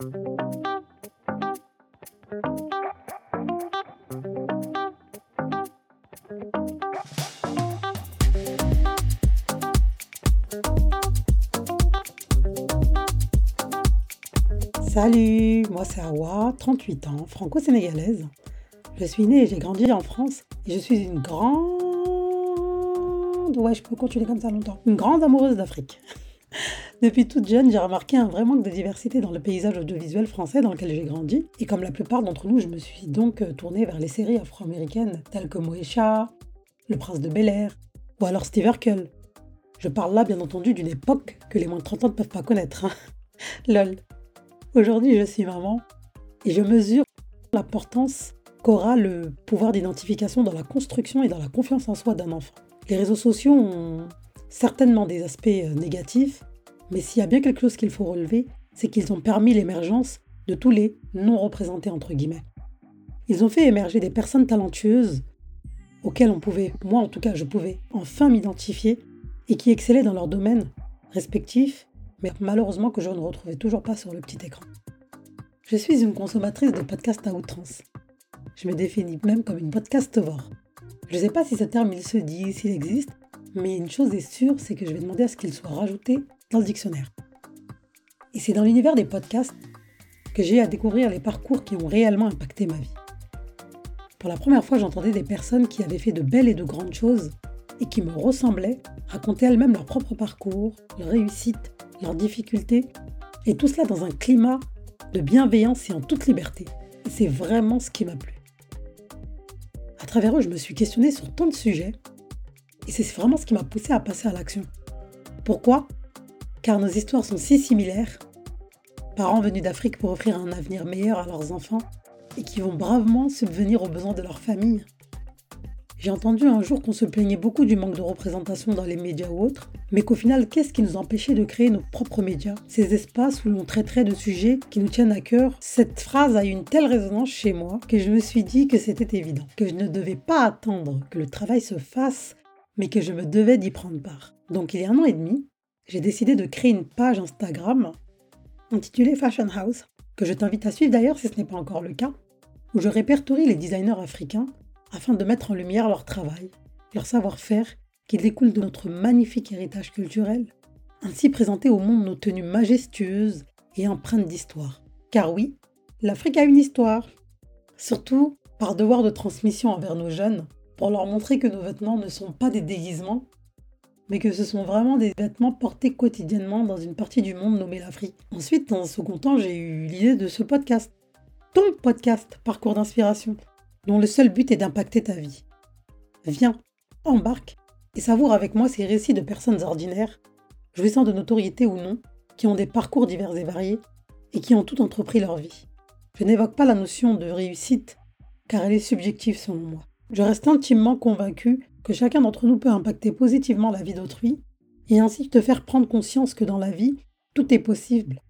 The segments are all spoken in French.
Salut, moi c'est Awa, 38 ans, franco-sénégalaise. Je suis née et j'ai grandi en France et je suis une grande... Ouais, je peux continuer comme ça longtemps. Une grande amoureuse d'Afrique. Depuis toute jeune, j'ai remarqué un vrai manque de diversité dans le paysage audiovisuel français dans lequel j'ai grandi. Et comme la plupart d'entre nous, je me suis donc euh, tournée vers les séries afro-américaines telles que Moesha, Le Prince de Bel Air ou alors Steve Urkel. Je parle là bien entendu d'une époque que les moins de 30 ans ne peuvent pas connaître. Hein. Lol. Aujourd'hui, je suis maman et je mesure l'importance qu'aura le pouvoir d'identification dans la construction et dans la confiance en soi d'un enfant. Les réseaux sociaux ont certainement des aspects euh, négatifs, mais s'il y a bien quelque chose qu'il faut relever, c'est qu'ils ont permis l'émergence de tous les non représentés entre guillemets. Ils ont fait émerger des personnes talentueuses auxquelles on pouvait, moi en tout cas je pouvais, enfin m'identifier et qui excellaient dans leur domaine respectif mais malheureusement que je ne retrouvais toujours pas sur le petit écran. Je suis une consommatrice de podcasts à outrance. Je me définis même comme une podcastovore. Je ne sais pas si ce terme il se dit, s'il existe, mais une chose est sûre, c'est que je vais demander à ce qu'il soit rajouté dans le dictionnaire. Et c'est dans l'univers des podcasts que j'ai à découvrir les parcours qui ont réellement impacté ma vie. Pour la première fois, j'entendais des personnes qui avaient fait de belles et de grandes choses et qui me ressemblaient raconter elles-mêmes leur propre parcours, leur réussite, leurs difficultés, et tout cela dans un climat de bienveillance et en toute liberté. C'est vraiment ce qui m'a plu. À travers eux, je me suis questionnée sur tant de sujets, et c'est vraiment ce qui m'a poussé à passer à l'action. Pourquoi? Car nos histoires sont si similaires. Parents venus d'Afrique pour offrir un avenir meilleur à leurs enfants et qui vont bravement subvenir aux besoins de leur famille. J'ai entendu un jour qu'on se plaignait beaucoup du manque de représentation dans les médias ou autres, mais qu'au final, qu'est-ce qui nous empêchait de créer nos propres médias Ces espaces où l'on traiterait de sujets qui nous tiennent à cœur? Cette phrase a eu une telle résonance chez moi que je me suis dit que c'était évident, que je ne devais pas attendre que le travail se fasse, mais que je me devais d'y prendre part. Donc il y a un an et demi, j'ai décidé de créer une page Instagram intitulée Fashion House, que je t'invite à suivre d'ailleurs si ce n'est pas encore le cas, où je répertorie les designers africains afin de mettre en lumière leur travail, leur savoir-faire qui découle de notre magnifique héritage culturel, ainsi présenter au monde nos tenues majestueuses et empreintes d'histoire. Car oui, l'Afrique a une histoire, surtout par devoir de transmission envers nos jeunes, pour leur montrer que nos vêtements ne sont pas des déguisements, mais que ce sont vraiment des vêtements portés quotidiennement dans une partie du monde nommée l'Afrique. Ensuite, un second temps, j'ai eu l'idée de ce podcast. Ton podcast, Parcours d'inspiration, dont le seul but est d'impacter ta vie. Viens, embarque et savoure avec moi ces récits de personnes ordinaires, jouissant de notoriété ou non, qui ont des parcours divers et variés et qui ont tout entrepris leur vie. Je n'évoque pas la notion de réussite, car elle est subjective selon moi. Je reste intimement convaincu que chacun d'entre nous peut impacter positivement la vie d'autrui et ainsi te faire prendre conscience que dans la vie, tout est possible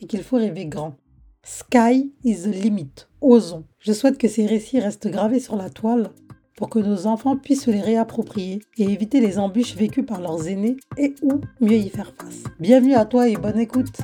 et qu'il faut rêver grand. Sky is the limit. Osons. Je souhaite que ces récits restent gravés sur la toile pour que nos enfants puissent se les réapproprier et éviter les embûches vécues par leurs aînés et ou mieux y faire face. Bienvenue à toi et bonne écoute.